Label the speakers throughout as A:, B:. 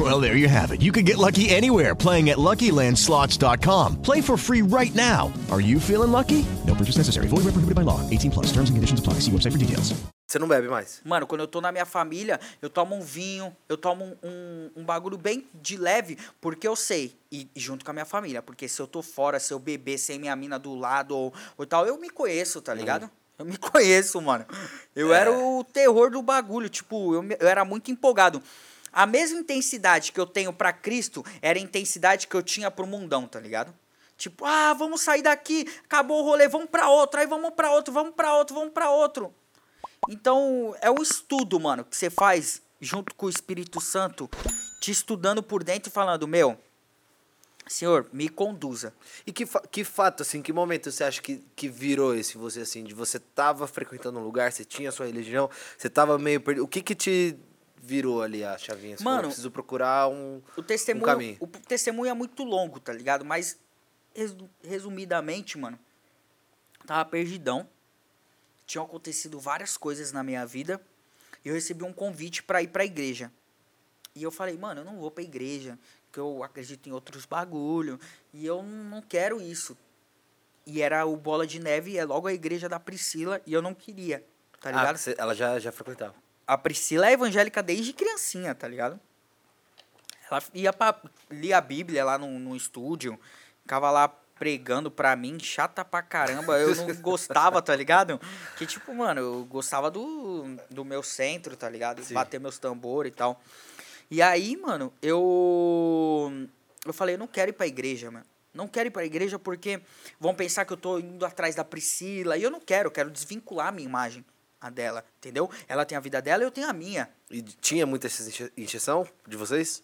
A: Well, there you have it. You can get lucky anywhere playing at LuckyLandSlots.com. Play for free right now. Are you feeling lucky? No purchase necessary. Void where prohibited by law. 18 plus. Terms and conditions apply. See website for details.
B: Você não bebe mais?
C: Mano, quando eu tô na minha família, eu tomo um vinho, eu tomo um, um, um bagulho bem de leve, porque eu sei, e, e junto com a minha família, porque se eu tô fora, se eu beber sem minha mina do lado ou, ou tal, eu me conheço, tá ligado? Eu me conheço, mano. Eu era o terror do bagulho, tipo, eu, me- eu era muito empolgado. A mesma intensidade que eu tenho pra Cristo era a intensidade que eu tinha pro mundão, tá ligado? Tipo, ah, vamos sair daqui, acabou o rolê, vamos pra outro, aí vamos pra outro, vamos pra outro, vamos pra outro. Então, é um estudo, mano, que você faz junto com o Espírito Santo, te estudando por dentro e falando, meu, Senhor, me conduza.
B: E que, fa- que fato, assim, que momento você acha que, que virou esse você, assim? De você tava frequentando um lugar, você tinha sua religião, você tava meio perdido. O que que te virou ali a chavinha? Você falou,
C: Mano,
B: preciso procurar um,
C: O
B: um
C: testemunho,
B: caminho.
C: o testemunho é muito longo, tá ligado? Mas, resu- resumidamente, mano, tava perdidão. Tinham acontecido várias coisas na minha vida. E eu recebi um convite pra ir pra igreja. E eu falei, mano, eu não vou pra igreja, porque eu acredito em outros bagulho. E eu não quero isso. E era o Bola de Neve, é logo a igreja da Priscila, e eu não queria, tá ligado?
B: Ah, ela já, já frequentava.
C: A Priscila é evangélica desde criancinha, tá ligado? Ela ia pra, lia a Bíblia lá no, no estúdio, ficava lá pregando pra mim, chata pra caramba, eu não gostava, tá ligado? Que tipo, mano, eu gostava do, do meu centro, tá ligado? Bater meus tambores e tal. E aí, mano, eu eu falei, eu não quero ir pra igreja, mano. Não quero ir pra igreja porque vão pensar que eu tô indo atrás da Priscila. E eu não quero, eu quero desvincular a minha imagem a dela, entendeu? Ela tem a vida dela, eu tenho a minha.
B: E tinha muita injeção de vocês?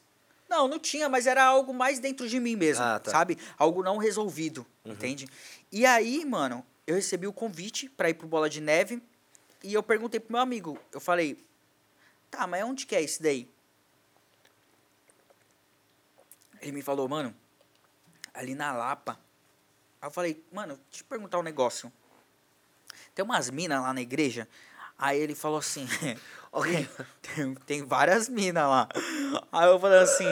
C: Não, não tinha, mas era algo mais dentro de mim mesmo,
B: Ah, tá.
C: sabe? Algo não resolvido, entende? E aí, mano, eu recebi o convite pra ir pro Bola de Neve e eu perguntei pro meu amigo, eu falei, tá, mas onde que é isso daí? Ele me falou, mano, ali na Lapa. Aí eu falei, mano, deixa eu te perguntar um negócio. Tem umas minas lá na igreja? Aí ele falou assim, tem, tem várias minas lá. Aí eu falei assim,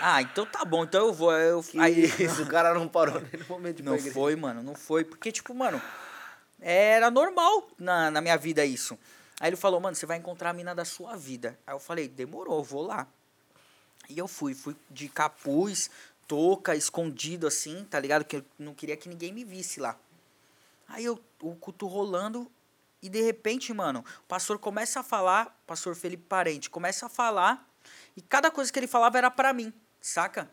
C: ah, então tá bom, então eu vou. Aí Eu,
B: Que
C: aí,
B: isso, o cara não parou nem no momento de
C: não foi, mano, não foi. Porque, tipo, mano, era normal na, na minha vida isso. Aí ele falou, mano, você vai encontrar a mina da sua vida. Aí eu falei, demorou, eu vou lá. E eu fui, fui de capuz, touca, escondido assim, tá ligado? Que eu não queria que ninguém me visse lá. Aí eu, o culto rolando, e de repente, mano, o pastor começa a falar, pastor Felipe Parente, começa a falar, e cada coisa que ele falava era pra mim, saca?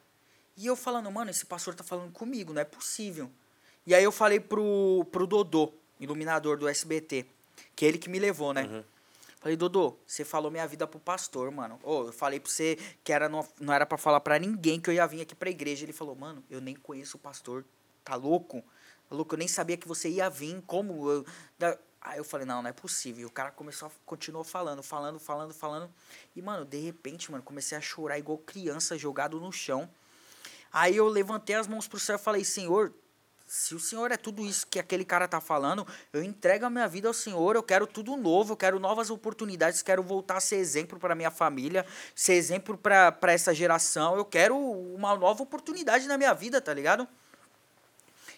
C: E eu falando, mano, esse pastor tá falando comigo, não é possível. E aí eu falei pro, pro Dodô, iluminador do SBT, que é ele que me levou, né? Falei, Dodô, você falou minha vida pro pastor, mano. Ô, eu falei pra você que era não, não era pra falar pra ninguém que eu ia vir aqui pra igreja. Ele falou, mano, eu nem conheço o pastor. Tá louco? Tá louco? Eu nem sabia que você ia vir. Como? Eu... Aí eu falei, não, não é possível. E o cara começou continuou falando, falando, falando, falando. E, mano, de repente, mano, comecei a chorar igual criança jogado no chão. Aí eu levantei as mãos pro céu e falei, Senhor, se o Senhor é tudo isso que aquele cara tá falando, eu entrego a minha vida ao Senhor, eu quero tudo novo, eu quero novas oportunidades, quero voltar a ser exemplo para minha família, ser exemplo para essa geração, eu quero uma nova oportunidade na minha vida, tá ligado?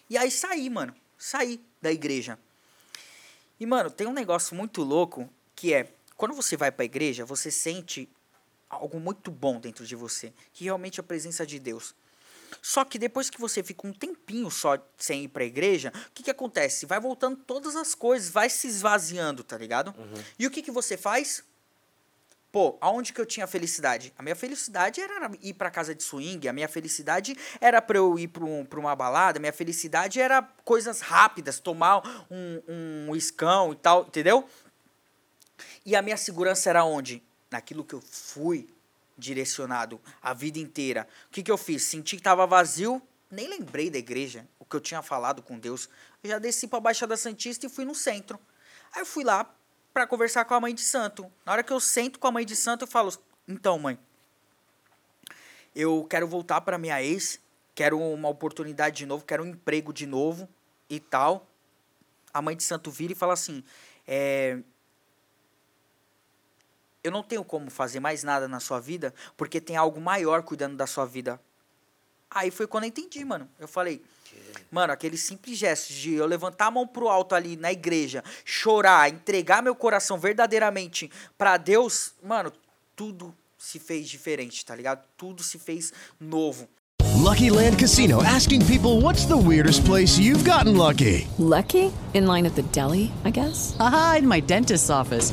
C: E aí saí, mano, saí da igreja. E, mano, tem um negócio muito louco que é, quando você vai pra igreja, você sente algo muito bom dentro de você, que realmente é a presença de Deus. Só que depois que você fica um tempinho só sem ir pra igreja, o que que acontece? Vai voltando todas as coisas, vai se esvaziando, tá ligado? E o que que você faz? Pô, aonde que eu tinha felicidade? A minha felicidade era ir pra casa de swing, a minha felicidade era pra eu ir pra, um, pra uma balada, a minha felicidade era coisas rápidas, tomar um, um escão e tal, entendeu? E a minha segurança era onde? Naquilo que eu fui direcionado a vida inteira. O que, que eu fiz? Senti que tava vazio, nem lembrei da igreja, o que eu tinha falado com Deus. Eu já desci pra Baixada Santista e fui no centro. Aí eu fui lá, pra conversar com a mãe de santo. Na hora que eu sento com a mãe de santo, eu falo: "Então, mãe, eu quero voltar pra minha ex, quero uma oportunidade de novo, quero um emprego de novo e tal". A mãe de santo vira e fala assim: "É, eu não tenho como fazer mais nada na sua vida, porque tem algo maior cuidando da sua vida. Aí foi quando eu entendi, mano. Eu falei, mano, aquele simples gesto de eu levantar a mão pro alto ali na igreja, chorar, entregar meu coração verdadeiramente pra Deus, mano, tudo se fez diferente, tá ligado? Tudo se fez novo.
A: Lucky Land Casino asking people what's the weirdest place you've gotten lucky?
D: Lucky? In line at the deli, I guess?
E: Aha, in my dentist's office.